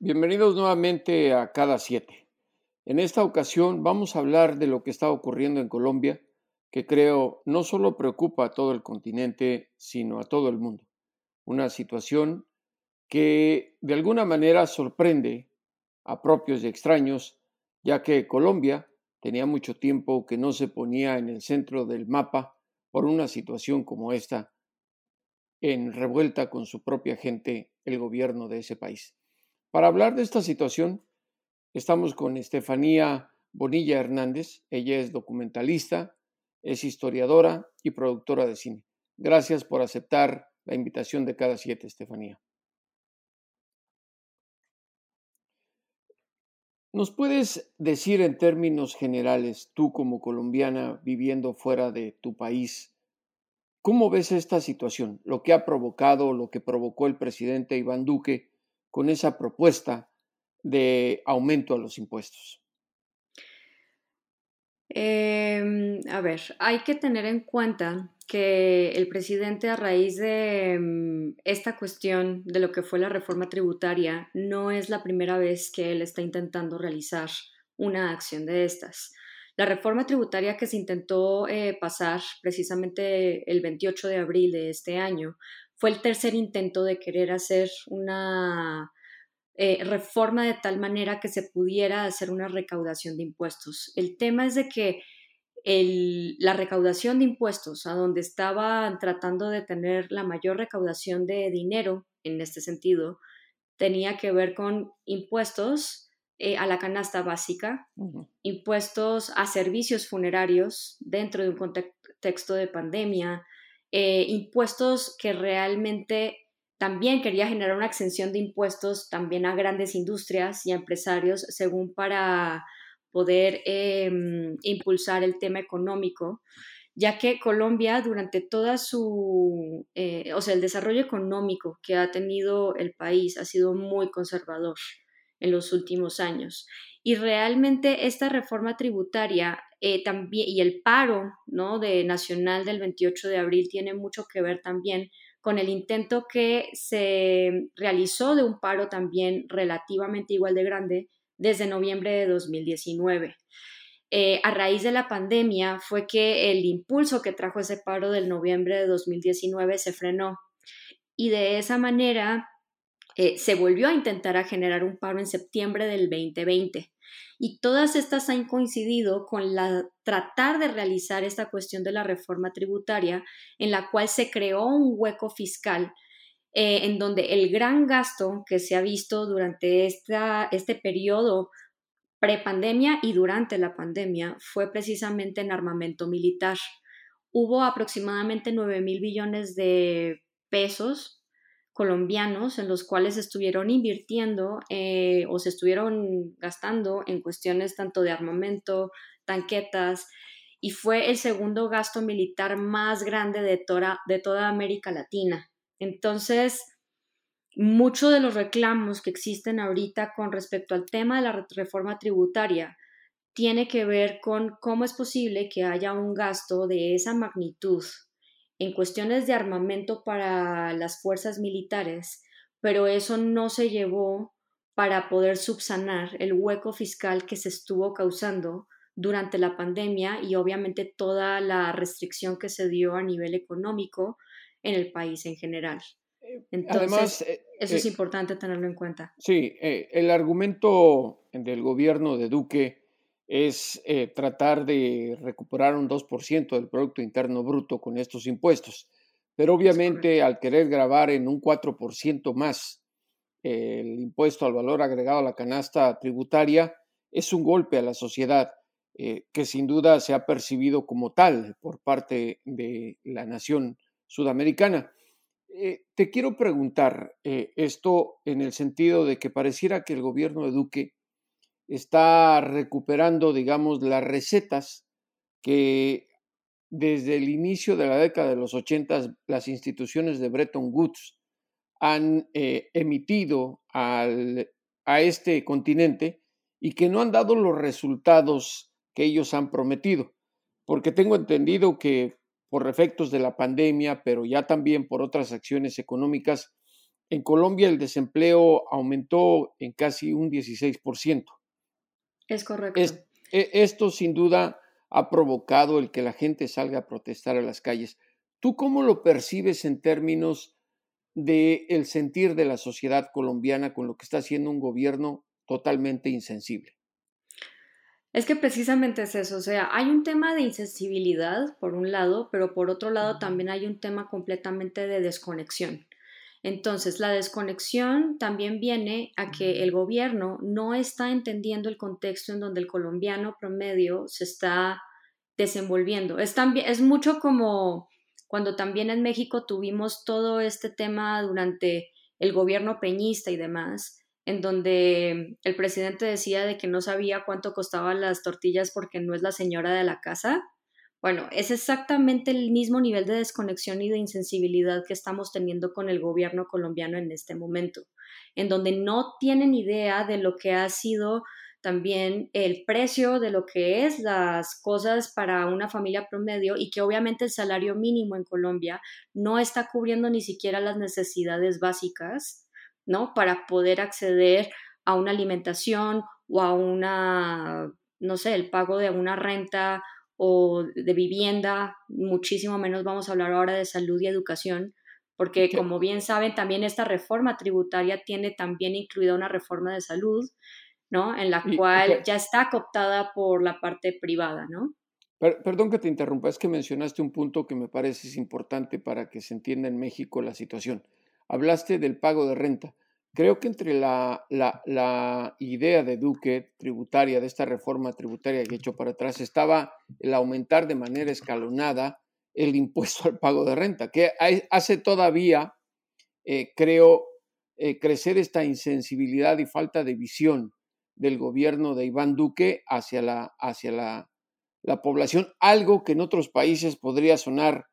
Bienvenidos nuevamente a Cada Siete. En esta ocasión vamos a hablar de lo que está ocurriendo en Colombia, que creo no solo preocupa a todo el continente, sino a todo el mundo. Una situación que de alguna manera sorprende a propios y extraños, ya que Colombia tenía mucho tiempo que no se ponía en el centro del mapa por una situación como esta, en revuelta con su propia gente, el gobierno de ese país. Para hablar de esta situación, estamos con Estefanía Bonilla Hernández. Ella es documentalista, es historiadora y productora de cine. Gracias por aceptar la invitación de cada siete, Estefanía. ¿Nos puedes decir en términos generales, tú como colombiana viviendo fuera de tu país, cómo ves esta situación, lo que ha provocado, lo que provocó el presidente Iván Duque con esa propuesta de aumento a los impuestos? Eh, a ver, hay que tener en cuenta que el presidente a raíz de mm, esta cuestión de lo que fue la reforma tributaria no es la primera vez que él está intentando realizar una acción de estas. La reforma tributaria que se intentó eh, pasar precisamente el 28 de abril de este año fue el tercer intento de querer hacer una eh, reforma de tal manera que se pudiera hacer una recaudación de impuestos. El tema es de que el, la recaudación de impuestos, a donde estaban tratando de tener la mayor recaudación de dinero en este sentido, tenía que ver con impuestos eh, a la canasta básica, Uh -huh. impuestos a servicios funerarios dentro de un contexto de pandemia, eh, impuestos que realmente también quería generar una exención de impuestos también a grandes industrias y a empresarios, según para poder eh, impulsar el tema económico, ya que Colombia durante toda su, eh, o sea, el desarrollo económico que ha tenido el país ha sido muy conservador en los últimos años. Y realmente esta reforma tributaria eh, también, y el paro ¿no? de nacional del 28 de abril tiene mucho que ver también con el intento que se realizó de un paro también relativamente igual de grande desde noviembre de 2019. Eh, a raíz de la pandemia fue que el impulso que trajo ese paro del noviembre de 2019 se frenó y de esa manera eh, se volvió a intentar a generar un paro en septiembre del 2020 y todas estas han coincidido con la tratar de realizar esta cuestión de la reforma tributaria en la cual se creó un hueco fiscal eh, en donde el gran gasto que se ha visto durante esta, este periodo prepandemia y durante la pandemia fue precisamente en armamento militar. Hubo aproximadamente 9 mil billones de pesos colombianos en los cuales estuvieron invirtiendo eh, o se estuvieron gastando en cuestiones tanto de armamento, tanquetas, y fue el segundo gasto militar más grande de toda, de toda América Latina. Entonces, muchos de los reclamos que existen ahorita con respecto al tema de la reforma tributaria tiene que ver con cómo es posible que haya un gasto de esa magnitud en cuestiones de armamento para las fuerzas militares, pero eso no se llevó para poder subsanar el hueco fiscal que se estuvo causando durante la pandemia y obviamente toda la restricción que se dio a nivel económico en el país en general. Entonces, Además, eh, eso eh, es importante tenerlo en cuenta. Sí, eh, el argumento del gobierno de Duque es eh, tratar de recuperar un 2% del Producto Interno Bruto con estos impuestos. Pero obviamente al querer grabar en un 4% más el impuesto al valor agregado a la canasta tributaria, es un golpe a la sociedad eh, que sin duda se ha percibido como tal por parte de la nación sudamericana. Eh, te quiero preguntar esto en el sentido de que pareciera que el gobierno de Duque está recuperando, digamos, las recetas que desde el inicio de la década de los 80 las instituciones de Bretton Woods han eh, emitido al, a este continente y que no han dado los resultados que ellos han prometido. Porque tengo entendido que por efectos de la pandemia, pero ya también por otras acciones económicas, en Colombia el desempleo aumentó en casi un 16%. Es correcto. E, esto sin duda ha provocado el que la gente salga a protestar a las calles. ¿Tú cómo lo percibes en términos del el sentir de la sociedad colombiana con lo que está haciendo un gobierno totalmente insensible? Es que precisamente es eso, o sea, hay un tema de insensibilidad por un lado, pero por otro lado también hay un tema completamente de desconexión. Entonces, la desconexión también viene a que el gobierno no está entendiendo el contexto en donde el colombiano promedio se está desenvolviendo. Es, también, es mucho como cuando también en México tuvimos todo este tema durante el gobierno peñista y demás, en donde el presidente decía de que no sabía cuánto costaban las tortillas porque no es la señora de la casa. Bueno, es exactamente el mismo nivel de desconexión y de insensibilidad que estamos teniendo con el gobierno colombiano en este momento, en donde no tienen idea de lo que ha sido también el precio de lo que es las cosas para una familia promedio y que obviamente el salario mínimo en Colombia no está cubriendo ni siquiera las necesidades básicas, ¿no? Para poder acceder a una alimentación o a una, no sé, el pago de una renta o de vivienda, muchísimo menos vamos a hablar ahora de salud y educación, porque como bien saben, también esta reforma tributaria tiene también incluida una reforma de salud, ¿no? En la cual ya está cooptada por la parte privada, ¿no? perdón que te interrumpa, es que mencionaste un punto que me parece es importante para que se entienda en México la situación. Hablaste del pago de renta. Creo que entre la, idea de Duque tributaria, de esta reforma tributaria que he hecho para atrás, estaba el aumentar de manera escalonada el impuesto al pago de renta, que hace todavía, eh, creo, eh, crecer esta insensibilidad y falta de visión del gobierno de Iván Duque hacia la, hacia la población, algo que en otros países podría sonar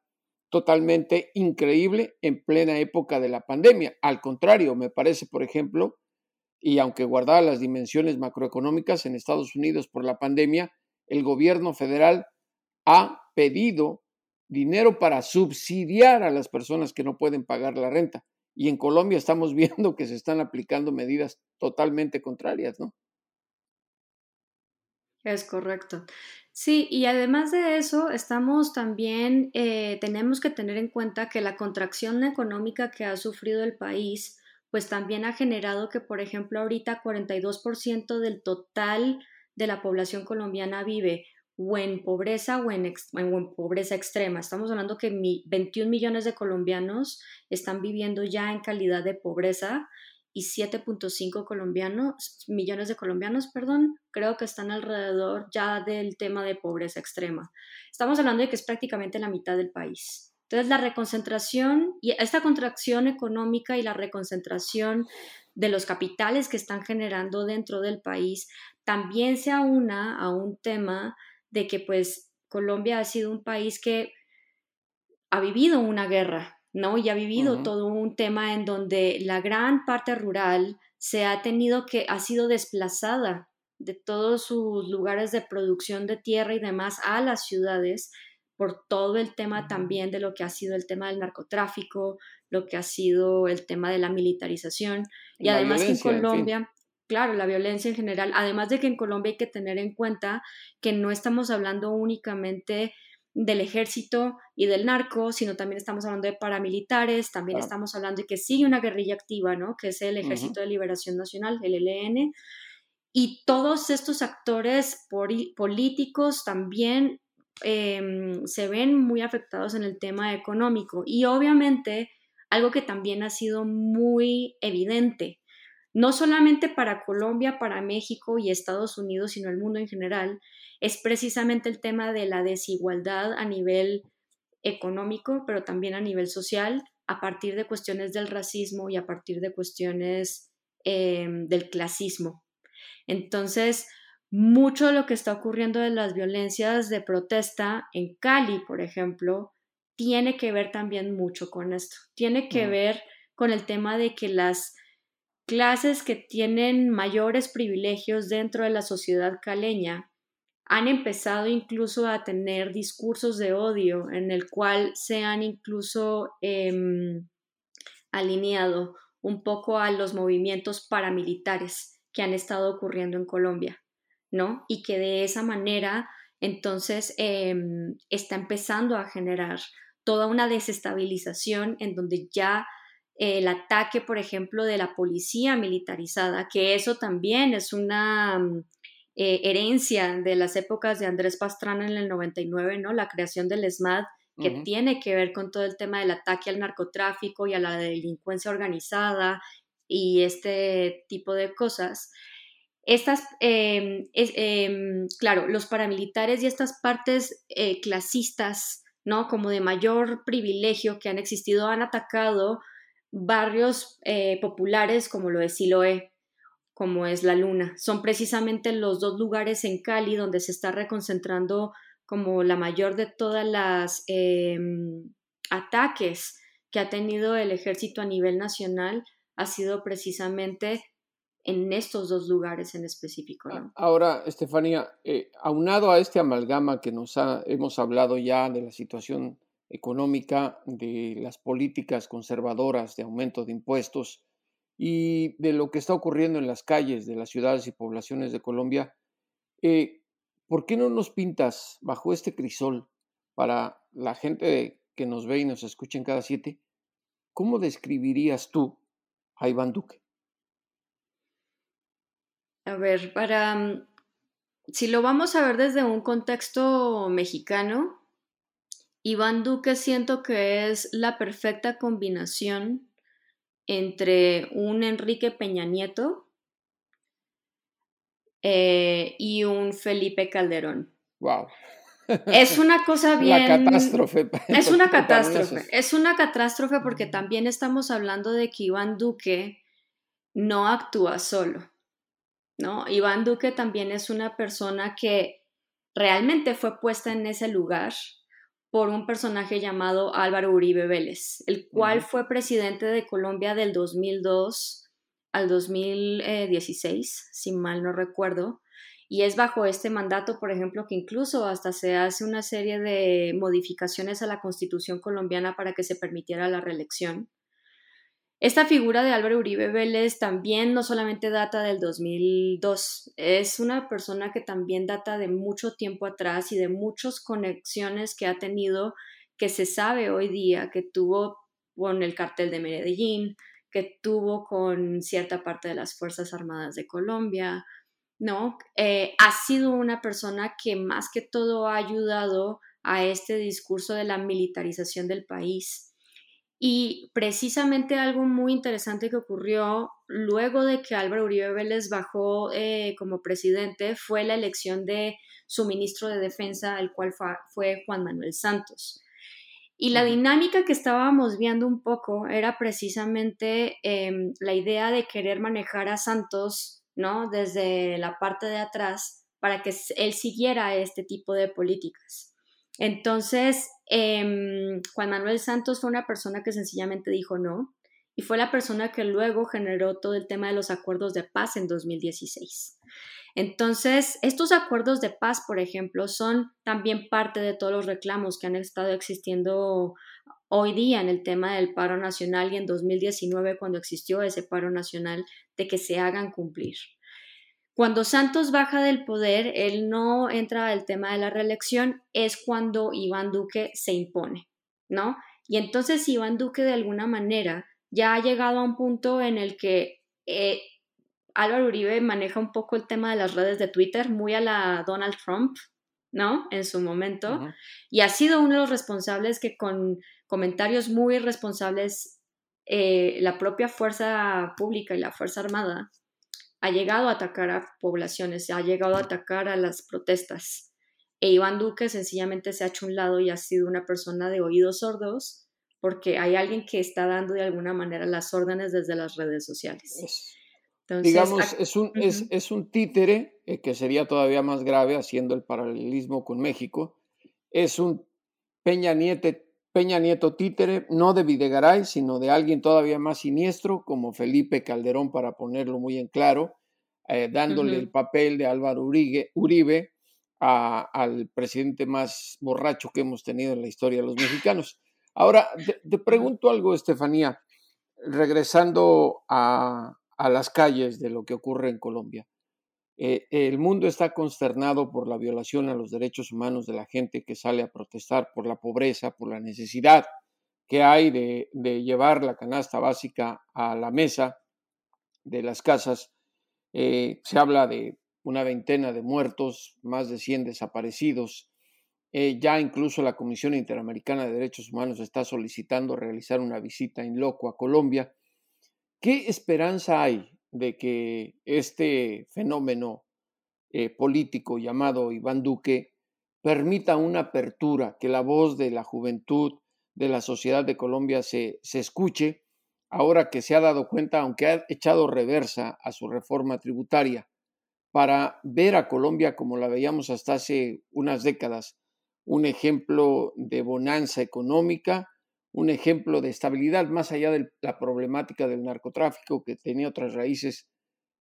totalmente increíble en plena época de la pandemia. Al contrario, me parece, por ejemplo, y aunque guardaba las dimensiones macroeconómicas en Estados Unidos por la pandemia, el gobierno federal ha pedido dinero para subsidiar a las personas que no pueden pagar la renta. Y en Colombia estamos viendo que se están aplicando medidas totalmente contrarias, ¿no? Es correcto. Sí, y además de eso, estamos también, eh, tenemos que tener en cuenta que la contracción económica que ha sufrido el país, pues también ha generado que, por ejemplo, ahorita 42% del total de la población colombiana vive o en pobreza o en, en pobreza extrema. Estamos hablando que 21 millones de colombianos están viviendo ya en calidad de pobreza y 7.5 colombianos, millones de colombianos, perdón, creo que están alrededor ya del tema de pobreza extrema. Estamos hablando de que es prácticamente la mitad del país. Entonces, la reconcentración y esta contracción económica y la reconcentración de los capitales que están generando dentro del país también se aúna a un tema de que pues Colombia ha sido un país que ha vivido una guerra ¿no? Y ha vivido todo un tema en donde la gran parte rural se ha tenido que, ha sido desplazada de todos sus lugares de producción de tierra y demás a las ciudades por todo el tema también de lo que ha sido el tema del narcotráfico, lo que ha sido el tema de la militarización. Y, además que en Colombia, claro, la violencia en general, además de que en Colombia hay que tener en cuenta que no estamos hablando únicamente del ejército y del narco, sino también estamos hablando de paramilitares, también estamos hablando de que sigue una guerrilla activa, ¿no? Que es el Ejército de Liberación Nacional, el ELN, y todos estos actores políticos también em, se ven muy afectados en el tema económico. Y obviamente, algo que también ha sido muy evidente, no solamente para Colombia, para México y Estados Unidos, sino el mundo en general, es precisamente el tema de la desigualdad a nivel económico, pero también a nivel social, a partir de cuestiones del racismo y a partir de cuestiones em, del clasismo. Entonces, mucho de lo que está ocurriendo de las violencias de protesta en Cali, por ejemplo, tiene que ver también mucho con esto. Tiene que ver con el tema de que las clases que tienen mayores privilegios dentro de la sociedad caleña han empezado incluso a tener discursos de odio en el cual se han incluso em, alineado un poco a los movimientos paramilitares que han estado ocurriendo en Colombia, ¿no? Y que de esa manera entonces em, está empezando a generar toda una desestabilización en donde ya el ataque, por ejemplo, de la policía militarizada, que eso también es una mm, eh, herencia de las épocas de Andrés Pastrana en el 99, ¿no? La creación del ESMAD, que tiene que ver con todo el tema del ataque al narcotráfico y a la delincuencia organizada y este tipo de cosas. Estas, em, em, claro, los paramilitares y estas partes eh, clasistas, ¿no? Como de mayor privilegio que han existido, han atacado barrios eh, populares como lo es Siloé, como es la Luna. Son precisamente los dos lugares en Cali donde se está reconcentrando como la mayor de todas las em, ataques que ha tenido el ejército a nivel nacional ha sido precisamente en estos dos lugares en específico. Ahora, Estefanía, eh, aunado a este amalgama que nos hemos hablado ya de la situación económica, de las políticas conservadoras de aumento de impuestos y de lo que está ocurriendo en las calles de las ciudades y poblaciones de Colombia, eh, ¿por qué no nos pintas bajo este crisol para la gente que nos ve y nos escucha en cada siete? ¿Cómo describirías tú a Iván Duque? A ver, para mm, si lo vamos a ver desde un contexto mexicano, Iván Duque siento que es la perfecta combinación entre un Enrique Peña Nieto eh, y un Felipe Calderón. Wow. Es una cosa bien. La catástrofe. Es una catástrofe. Es una catástrofe porque también estamos hablando de que Iván Duque no actúa solo. ¿No? Iván Duque también es una persona que realmente fue puesta en ese lugar por un personaje llamado Álvaro Uribe Vélez, el cual fue presidente de Colombia del 2002 al 2016, si mal no recuerdo. Y es bajo este mandato, por ejemplo, que incluso hasta se hace una serie de modificaciones a la constitución colombiana para que se permitiera la reelección. Esta figura de Álvaro Uribe Vélez también no solamente data del 2002, es una persona que también data de mucho tiempo atrás y de muchas conexiones que ha tenido, que se sabe hoy día que tuvo con el cartel de Medellín, que tuvo con cierta parte de las Fuerzas Armadas de Colombia, ¿no? Eh, ha sido una persona que más que todo ha ayudado a este discurso de la militarización del país y precisamente algo muy interesante que ocurrió luego de que Álvaro Uribe Vélez bajó eh, como presidente fue la elección de su ministro de Defensa, el cual fue, Juan Manuel Santos. Y la dinámica que estábamos viendo un poco era precisamente em, la idea de querer manejar a Santos, ¿no? Desde la parte de atrás para que él siguiera este tipo de políticas. Entonces, em, Juan Manuel Santos fue una persona que sencillamente dijo no y fue la persona que luego generó todo el tema de los acuerdos de paz en 2016. Entonces, estos acuerdos de paz, por ejemplo, son también parte de todos los reclamos que han estado existiendo hoy día en el tema del paro nacional y en 2019 cuando existió ese paro nacional de que se hagan cumplir. Cuando Santos baja del poder, él no entra al tema de la reelección, es cuando Iván Duque se impone, ¿no? Y entonces Iván Duque de alguna manera ya ha llegado a un punto en el que eh, Álvaro Uribe maneja un poco el tema de las redes de Twitter, muy a la Donald Trump, ¿no? En su momento. Y ha sido uno de los responsables que con comentarios muy irresponsables, eh, la propia fuerza pública y la Fuerza Armada ha llegado a atacar a poblaciones, ha llegado a atacar a las protestas. E Iván Duque sencillamente se ha hecho un lado y ha sido una persona de oídos sordos porque hay alguien que está dando de alguna manera las órdenes desde las redes sociales. Digamos, es un, es, un títere, eh, que sería todavía más grave haciendo el paralelismo con México. Es un Peña Nieto, Peña Nieto títere, no de Videgaray, sino de alguien todavía más siniestro, como Felipe Calderón, para ponerlo muy en claro, eh, dándole el papel de Álvaro Uribe, Uribe al presidente más borracho que hemos tenido en la historia de los mexicanos. Ahora, te, pregunto algo, Estefanía, regresando a, las calles de lo que ocurre en Colombia. Eh, el mundo está consternado por la violación a los derechos humanos de la gente que sale a protestar por la pobreza, por la necesidad que hay de, llevar la canasta básica a la mesa de las casas. Eh, se habla de una veintena de muertos, más de 100 desaparecidos. Eh, ya incluso la Comisión Interamericana de Derechos Humanos está solicitando realizar una visita en loco a Colombia. ¿Qué esperanza hay de que este fenómeno eh, político llamado Iván Duque permita una apertura, que la voz de la juventud, de la sociedad de Colombia se, se escuche, ahora que se ha dado cuenta, aunque ha echado reversa a su reforma tributaria, para ver a Colombia como la veíamos hasta hace unas décadas, un ejemplo de bonanza económica, un ejemplo de estabilidad más allá de la problemática del narcotráfico que tenía otras raíces.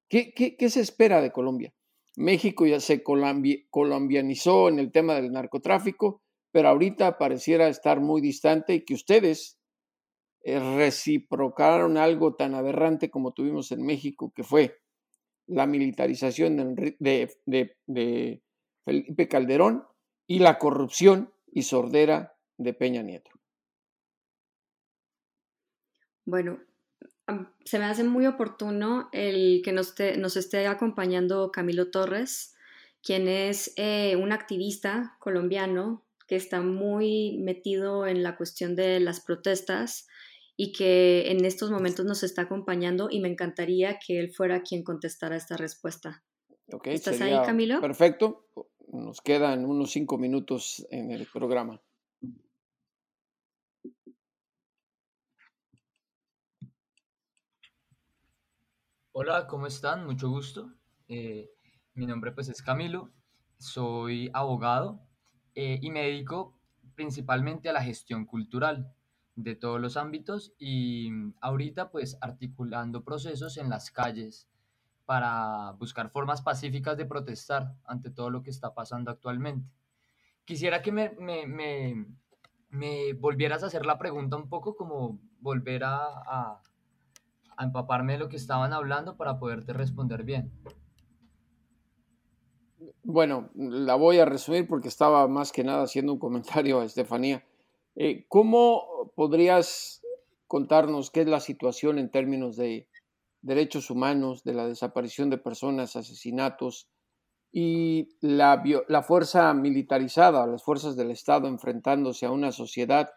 ¿Qué, se espera de Colombia? México ya se colombianizó en el tema del narcotráfico, pero ahorita pareciera estar muy distante y que ustedes eh, reciprocaron algo tan aberrante como tuvimos en México, que fue la militarización de Felipe Calderón y la corrupción y sordera de Peña Nieto. Bueno, se me hace muy oportuno el que nos, esté acompañando Camilo Torres, quien es eh, un activista colombiano que está muy metido en la cuestión de las protestas y que en estos momentos nos está acompañando y me encantaría que él fuera quien contestara esta respuesta. ¿Estás ahí, Camilo? Perfecto. Nos quedan unos cinco minutos en el programa. Hola, ¿cómo están? Mucho gusto. Eh, mi nombre pues es Camilo, soy abogado eh, y me dedico principalmente a la gestión cultural de todos los ámbitos y ahorita pues articulando procesos en las calles para buscar formas pacíficas de protestar ante todo lo que está pasando actualmente. Quisiera que me, me, me, volvieras a hacer la pregunta un poco como volver a, a, empaparme de lo que estaban hablando para poderte responder bien. Bueno, la voy a resumir porque estaba más que nada haciendo un comentario a Estefanía. Eh, ¿Cómo podrías contarnos qué es la situación en términos de derechos humanos, de la desaparición de personas, asesinatos y la fuerza militarizada, las fuerzas del Estado enfrentándose a una sociedad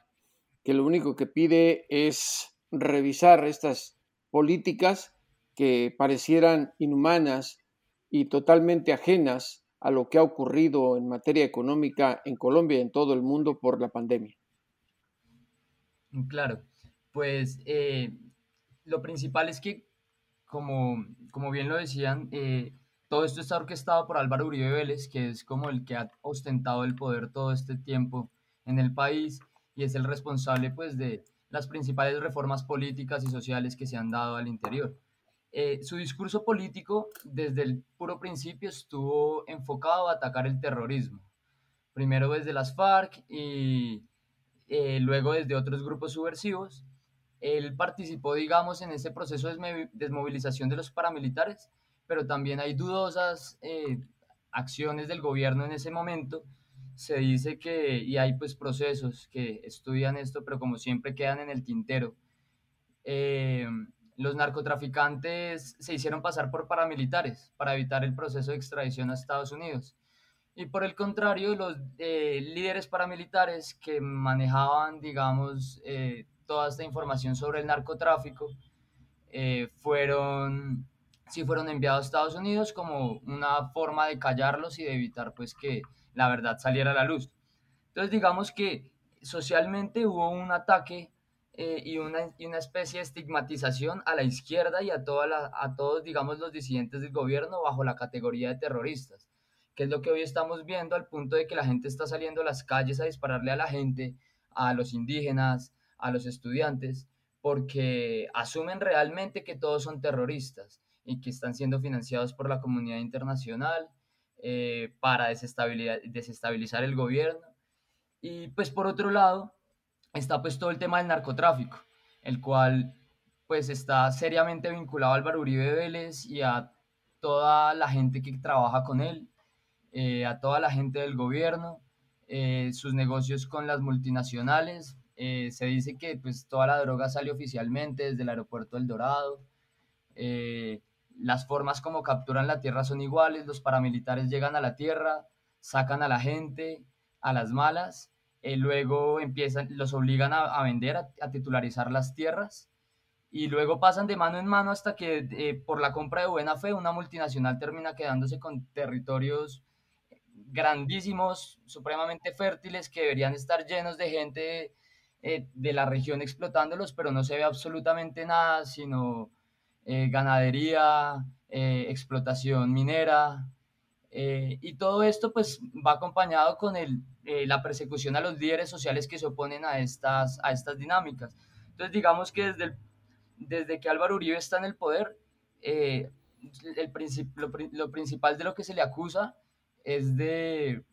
que lo único que pide es revisar estas políticas que parecieran inhumanas y totalmente ajenas a lo que ha ocurrido en materia económica en Colombia y en todo el mundo por la pandemia. Claro, pues eh, lo principal es que como, como bien lo decían, eh, todo esto está orquestado por Álvaro Uribe Vélez, que es como el que ha ostentado el poder todo este tiempo en el país y es el responsable pues de las principales reformas políticas y sociales que se han dado al interior. Eh, su discurso político desde el puro principio estuvo enfocado a atacar el terrorismo, primero desde las FARC y eh, luego desde otros grupos subversivos, él participó, digamos, en ese proceso de desmovilización de los paramilitares, pero también hay dudosas eh, acciones del gobierno en ese momento. Se dice que, y hay pues procesos que estudian esto, pero como siempre quedan en el tintero. Eh, los narcotraficantes se hicieron pasar por paramilitares para evitar el proceso de extradición a Estados Unidos. Y por el contrario, los eh, líderes paramilitares que manejaban, digamos, eh, toda esta información sobre el narcotráfico, fueron, sí fueron enviados a Estados Unidos como una forma de callarlos y de evitar pues que la verdad saliera a la luz. Entonces digamos que socialmente hubo un ataque y, una, y, una, especie de estigmatización a la izquierda y a, toda la, a todos, digamos, los disidentes del gobierno bajo la categoría de terroristas que es lo que hoy estamos viendo al punto de que la gente está saliendo a las calles a dispararle a la gente, a los indígenas, a los estudiantes, porque asumen realmente que todos son terroristas y que están siendo financiados por la comunidad internacional eh, para desestabilizar el gobierno. Y pues por otro lado está pues todo el tema del narcotráfico, el cual pues está seriamente vinculado al Uribe Vélez y a toda la gente que trabaja con él eh, a toda la gente del gobierno, eh, sus negocios con las multinacionales. Eh, se dice que pues, toda la droga sale oficialmente desde el aeropuerto del Dorado. Las formas como capturan la tierra son iguales, los paramilitares llegan a la tierra, sacan a la gente a las malas, luego empiezan, los obligan a, vender, a, titularizar las tierras y luego pasan de mano en mano hasta que por la compra de buena fe una multinacional termina quedándose con territorios grandísimos, supremamente fértiles, que deberían estar llenos de gente eh, de la región explotándolos, pero no se ve absolutamente nada, sino eh, ganadería, eh, explotación minera, y todo esto pues va acompañado con el, la persecución a los líderes sociales que se oponen a estas, a estas dinámicas. Entonces digamos que desde, desde que Álvaro Uribe está en el poder, el lo, lo principal de lo que se le acusa es de,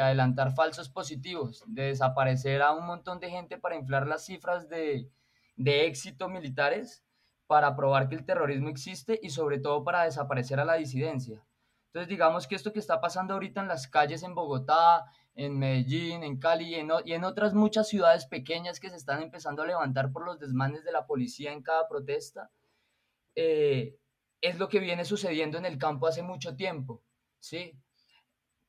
adelantar falsos positivos, de desaparecer a un montón de gente para inflar las cifras de, éxito militares, para probar que el terrorismo existe y sobre todo para desaparecer a la disidencia. Entonces digamos que esto que está pasando ahorita en las calles en Bogotá, en Medellín, en Cali y en, otras muchas ciudades pequeñas que se están empezando a levantar por los desmanes de la policía en cada protesta, eh, es lo que viene sucediendo en el campo hace mucho tiempo, ¿sí?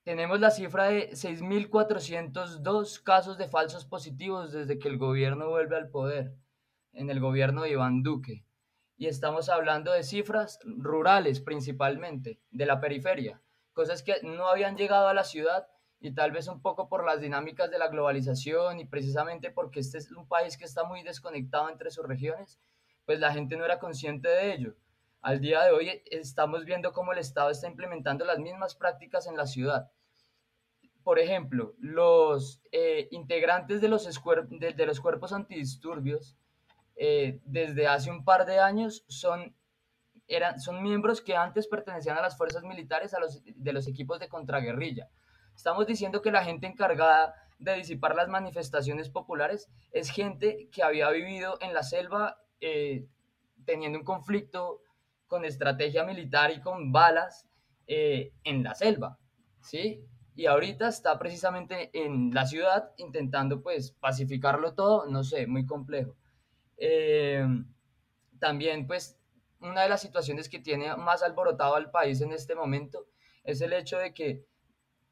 Tenemos la cifra de 6.402 casos de falsos positivos desde que el gobierno vuelve al poder, en el gobierno de Iván Duque. Y estamos hablando de cifras rurales principalmente, de la periferia, cosas que no habían llegado a la ciudad y tal vez un poco por las dinámicas de la globalización y precisamente porque este es un país que está muy desconectado entre sus regiones, pues la gente no era consciente de ello. Al día de hoy estamos viendo cómo el Estado está implementando las mismas prácticas en la ciudad. Por ejemplo, los eh, integrantes de los, de, los, cuerpos antidisturbios eh, desde hace un par de años son, eran, son miembros que antes pertenecían a las fuerzas militares a los, de los equipos de contraguerrilla. Estamos diciendo que la gente encargada de disipar las manifestaciones populares es gente que había vivido en la selva eh, teniendo un conflicto con estrategia militar y con balas eh, en la selva, ¿sí? Y ahorita está precisamente en la ciudad intentando pues pacificarlo todo, no sé, muy complejo. Eh, también pues una de las situaciones que tiene más alborotado al país en este momento es el hecho de que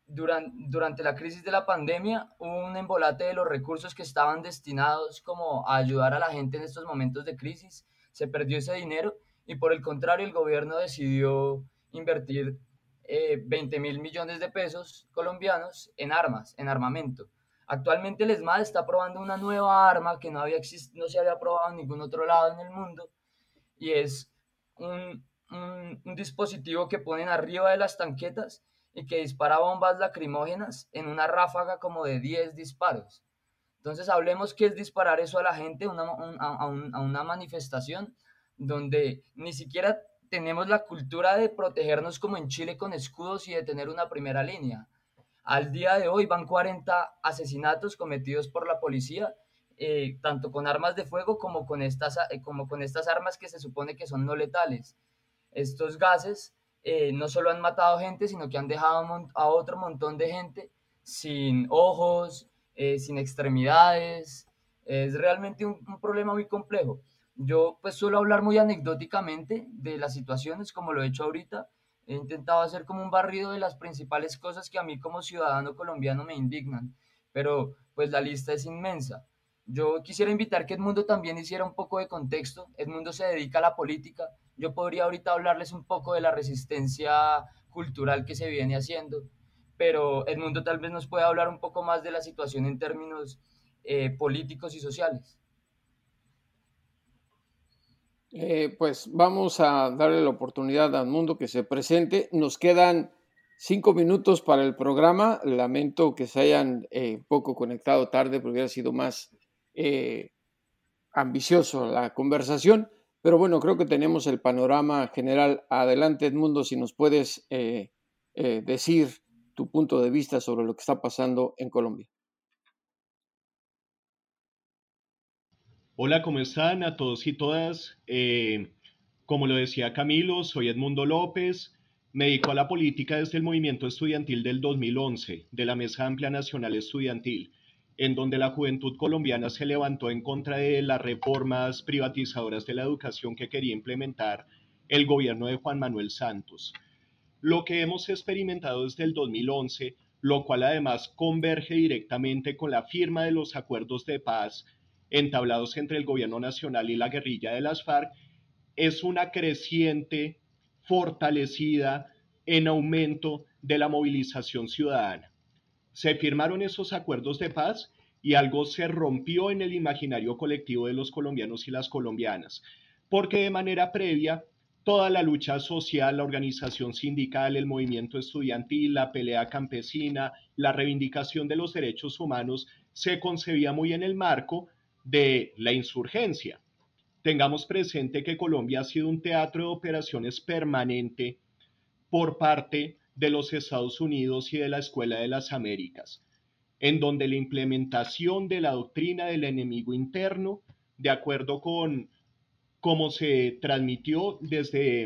durante, durante la crisis de la pandemia hubo un embolate de los recursos que estaban destinados como a ayudar a la gente en estos momentos de crisis, se perdió ese dinero y por el contrario el gobierno decidió invertir 20 eh, mil millones de pesos colombianos en armas, en armamento. Actualmente el ESMAD está probando una nueva arma que no, había no se había probado en ningún otro lado en el mundo y es un, un, dispositivo que ponen arriba de las tanquetas y que dispara bombas lacrimógenas en una ráfaga como de 10 disparos. Entonces hablemos qué es disparar eso a la gente, a, una manifestación donde ni siquiera tenemos la cultura de protegernos como en Chile con escudos y de tener una primera línea. Al día de hoy van 40 asesinatos cometidos por la policía, eh, tanto con armas de fuego como con, estas, eh, como con estas armas que se supone que son no letales. Estos gases eh, no solo han matado gente, sino que han dejado a otro montón de gente sin ojos, sin extremidades. Es realmente un problema muy complejo. yo pues suelo hablar muy anecdóticamente de las situaciones como lo he hecho ahorita. He intentado hacer como un barrido de las principales cosas que a mí como ciudadano colombiano me indignan, pero pues la lista es inmensa. Yo quisiera invitar que Edmundo también hiciera un poco de contexto. Edmundo se dedica a la política. Yo podría ahorita hablarles un poco de la resistencia cultural que se viene haciendo, pero Edmundo tal vez nos pueda hablar un poco más de la situación en términos eh, políticos y sociales. Eh, pues vamos a darle la oportunidad a Edmundo que se presente. Nos quedan cinco minutos para el programa. Lamento que se hayan eh, poco conectado tarde, porque hubiera sido más eh, ambicioso la conversación, pero bueno, creo que tenemos el panorama general. Adelante, Edmundo, si nos puedes eh, eh, decir tu punto de vista sobre lo que está pasando en Colombia. Hola, ¿cómo están a todos y todas? Eh, como lo decía Camilo, soy Edmundo López, me dedico a la política desde el movimiento estudiantil del 2011, de la Mesa Amplia Nacional Estudiantil en donde la juventud colombiana se levantó en contra de las reformas privatizadoras de la educación que quería implementar el gobierno de Juan Manuel Santos. Lo que hemos experimentado desde el 2011, lo cual además converge directamente con la firma de los acuerdos de paz entablados entre el gobierno nacional y la guerrilla de las FARC, es una creciente, fortalecida en aumento de la movilización ciudadana. Se firmaron esos acuerdos de paz y algo se rompió en el imaginario colectivo de los colombianos y las colombianas, porque de manera previa toda la lucha social, la organización sindical, el movimiento estudiantil, la pelea campesina, la reivindicación de los derechos humanos se concebía muy en el marco de la insurgencia. Tengamos presente que Colombia ha sido un teatro de operaciones permanente por parte de los Estados Unidos y de la Escuela de las Américas, en donde la implementación de la doctrina del enemigo interno, de acuerdo con cómo se transmitió desde,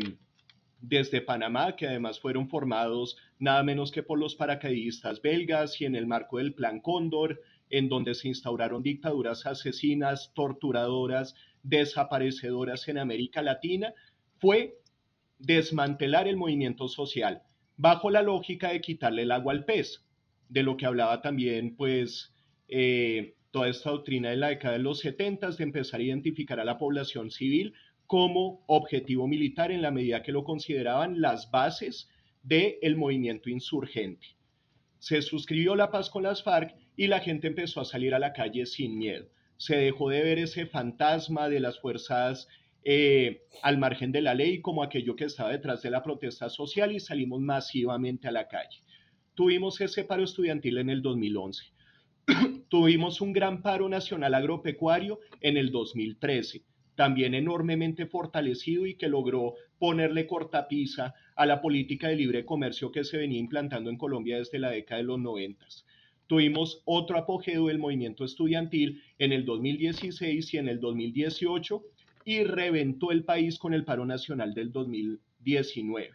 desde Panamá, que además fueron formados nada menos que por los paracaidistas belgas y en el marco del Plan Cóndor, en donde se instauraron dictaduras asesinas, torturadoras, desaparecedoras en América Latina, fue desmantelar el movimiento social, bajo la lógica de quitarle el agua al pez, de lo que hablaba también pues eh, toda esta doctrina de la década de los 70 de empezar a identificar a la población civil como objetivo militar en la medida que lo consideraban las bases del movimiento insurgente. Se suscribió la paz con las FARC y la gente empezó a salir a la calle sin miedo. Se dejó de ver ese fantasma de las fuerzas eh, al margen de la ley como aquello que estaba detrás de la protesta social y salimos masivamente a la calle. Tuvimos ese paro estudiantil en el 2011. Tuvimos un gran paro nacional agropecuario en el 2013, también enormemente fortalecido y que logró ponerle cortapisa a la política de libre comercio que se venía implantando en Colombia desde la década de los 90. Tuvimos otro apogeo del movimiento estudiantil en el 2016 y en el 2018 y reventó el país con el paro nacional del 2019.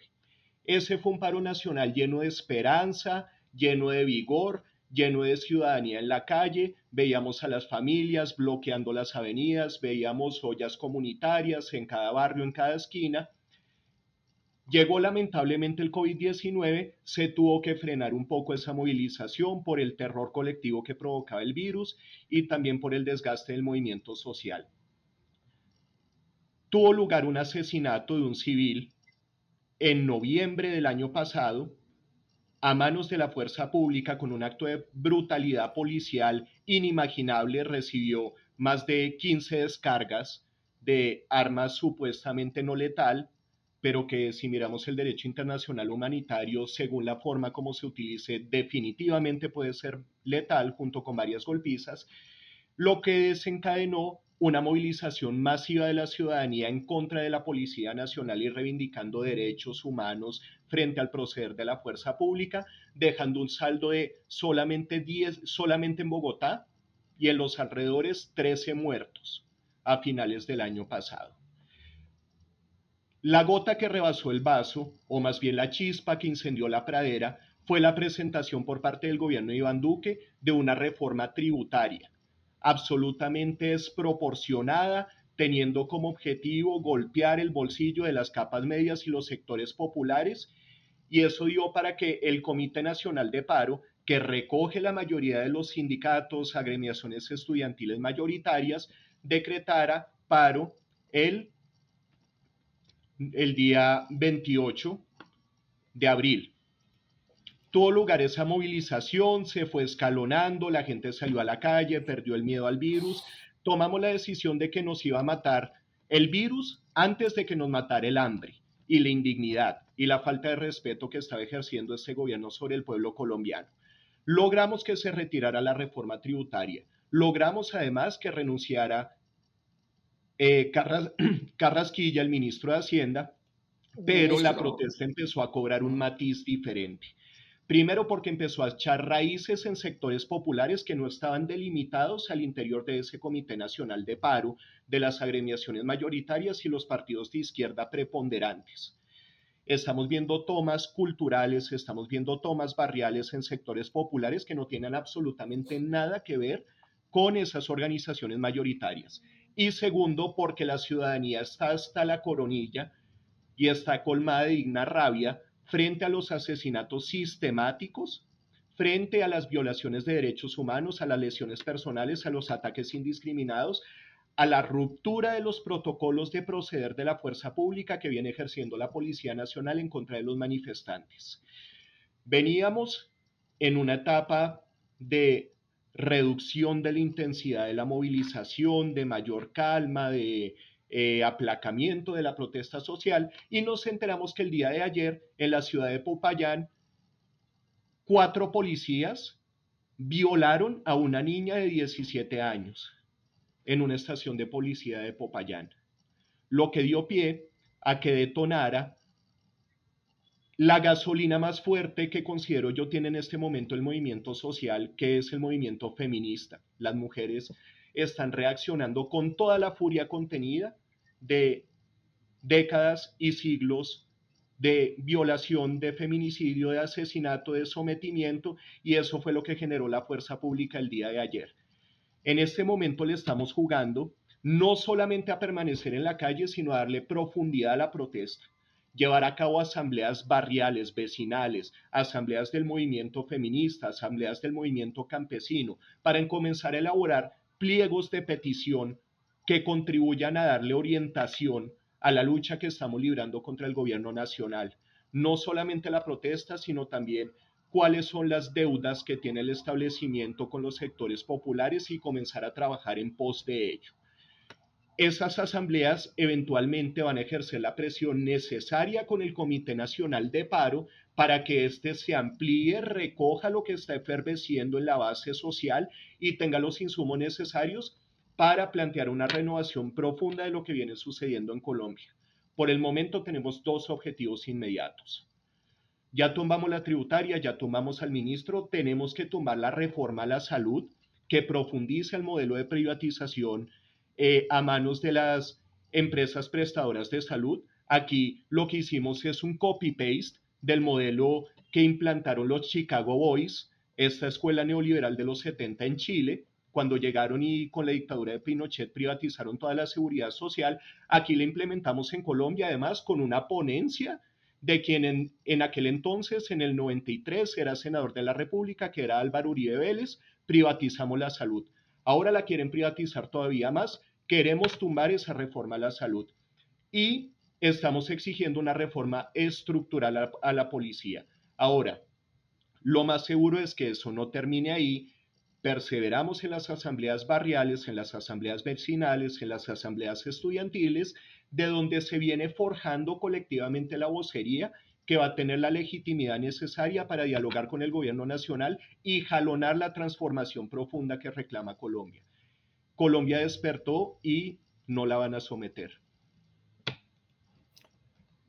Ese fue un paro nacional lleno de esperanza, lleno de vigor, lleno de ciudadanía en la calle, veíamos a las familias bloqueando las avenidas, veíamos ollas comunitarias en cada barrio, en cada esquina. Llegó lamentablemente el COVID-19, se tuvo que frenar un poco esa movilización por el terror colectivo que provocaba el virus y también por el desgaste del movimiento social. Tuvo lugar un asesinato de un civil en noviembre del año pasado a manos de la fuerza pública con un acto de brutalidad policial inimaginable, recibió más de 15 descargas de armas supuestamente no letal, pero que si miramos el derecho internacional humanitario, según la forma como se utilice, definitivamente puede ser letal junto con varias golpizas, lo que desencadenó una movilización masiva de la ciudadanía en contra de la Policía Nacional y reivindicando derechos humanos frente al proceder de la fuerza pública, dejando un saldo de solamente 10, solamente en Bogotá y en los alrededores 13 muertos a finales del año pasado. La gota que rebasó el vaso, o más bien la chispa que incendió la pradera, fue la presentación por parte del gobierno de Iván Duque de una reforma tributaria absolutamente desproporcionada, teniendo como objetivo golpear el bolsillo de las capas medias y los sectores populares. Y eso dio para que el Comité Nacional de Paro, que recoge la mayoría de los sindicatos, agremiaciones estudiantiles mayoritarias, decretara paro el, el día 28 de abril. Tuvo lugar esa movilización, se fue escalonando, la gente salió a la calle, perdió el miedo al virus. Tomamos la decisión de que nos iba a matar el virus antes de que nos matara el hambre y la indignidad y la falta de respeto que estaba ejerciendo este gobierno sobre el pueblo colombiano. Logramos que se retirara la reforma tributaria. Logramos además que renunciara eh, Carrasquilla, el ministro de Hacienda, pero la protesta empezó a cobrar un matiz diferente. Primero porque empezó a echar raíces en sectores populares que no estaban delimitados al interior de ese Comité Nacional de Paro, de las agremiaciones mayoritarias y los partidos de izquierda preponderantes. Estamos viendo tomas culturales, estamos viendo tomas barriales en sectores populares que no tienen absolutamente nada que ver con esas organizaciones mayoritarias. Y segundo, porque la ciudadanía está hasta la coronilla y está colmada de digna rabia frente a los asesinatos sistemáticos, frente a las violaciones de derechos humanos, a las lesiones personales, a los ataques indiscriminados, a la ruptura de los protocolos de proceder de la fuerza pública que viene ejerciendo la Policía Nacional en contra de los manifestantes. Veníamos en una etapa de reducción de la intensidad de la movilización, de mayor calma, de eh, aplacamiento de la protesta social y nos enteramos que el día de ayer en la ciudad de Popayán, cuatro policías violaron a una niña de 17 años en una estación de policía de Popayán, lo que dio pie a que detonara la gasolina más fuerte que considero yo tiene en este momento el movimiento social, que es el movimiento feminista. Las mujeres están reaccionando con toda la furia contenida de décadas y siglos de violación, de feminicidio, de asesinato, de sometimiento, y eso fue lo que generó la fuerza pública el día de ayer. En este momento le estamos jugando no solamente a permanecer en la calle, sino a darle profundidad a la protesta, llevar a cabo asambleas barriales, vecinales, asambleas del movimiento feminista, asambleas del movimiento campesino, para comenzar a elaborar pliegos de petición que contribuyan a darle orientación a la lucha que estamos librando contra el gobierno nacional. No solamente la protesta, sino también cuáles son las deudas que tiene el establecimiento con los sectores populares y comenzar a trabajar en pos de ello. Esas asambleas eventualmente van a ejercer la presión necesaria con el Comité Nacional de Paro para que éste se amplíe, recoja lo que está eferveciendo en la base social y tenga los insumos necesarios para plantear una renovación profunda de lo que viene sucediendo en Colombia. Por el momento tenemos dos objetivos inmediatos. Ya tumbamos la tributaria, ya tumbamos al ministro, tenemos que tumbar la reforma a la salud que profundice el modelo de privatización eh, a manos de las empresas prestadoras de salud. Aquí lo que hicimos es un copy-paste del modelo que implantaron los Chicago Boys, esta escuela neoliberal de los 70 en Chile, cuando llegaron y con la dictadura de Pinochet privatizaron toda la seguridad social, aquí la implementamos en Colombia, además con una ponencia de quien en, en, aquel entonces, en el 93, era senador de la República, que era Álvaro Uribe Vélez, privatizamos la salud. Ahora la quieren privatizar todavía más, queremos tumbar esa reforma a la salud. Y estamos exigiendo una reforma estructural a, la policía. Ahora, lo más seguro es que eso no termine ahí perseveramos en las asambleas barriales, en las asambleas vecinales, en las asambleas estudiantiles, de donde se viene forjando colectivamente la vocería que va a tener la legitimidad necesaria para dialogar con el gobierno nacional y jalonar la transformación profunda que reclama Colombia. Colombia despertó y no la van a someter.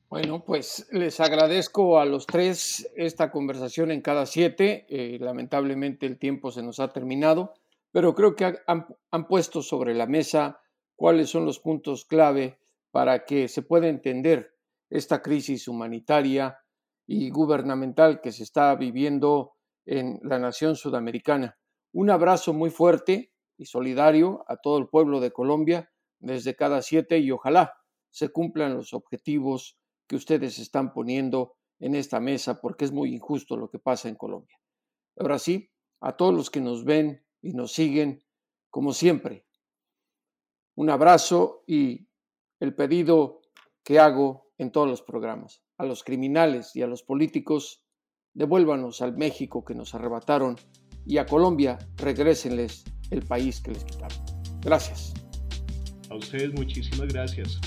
Bueno, pues les agradezco a los tres esta conversación en cada siete. Eh, lamentablemente el tiempo se nos ha terminado, pero creo que han, han, puesto sobre la mesa cuáles son los puntos clave para que se pueda entender esta crisis humanitaria y gubernamental que se está viviendo en la nación sudamericana. Un abrazo muy fuerte y solidario a todo el pueblo de Colombia. desde cada siete y ojalá se cumplan los objetivos que ustedes están poniendo en esta mesa porque es muy injusto lo que pasa en Colombia. Ahora sí, a todos los que nos ven y nos siguen, como siempre, un abrazo y el pedido que hago en todos los programas. A los criminales y a los políticos, devuélvanos al México que nos arrebataron y a Colombia regrésenles el país que les quitaron. Gracias. A ustedes muchísimas gracias.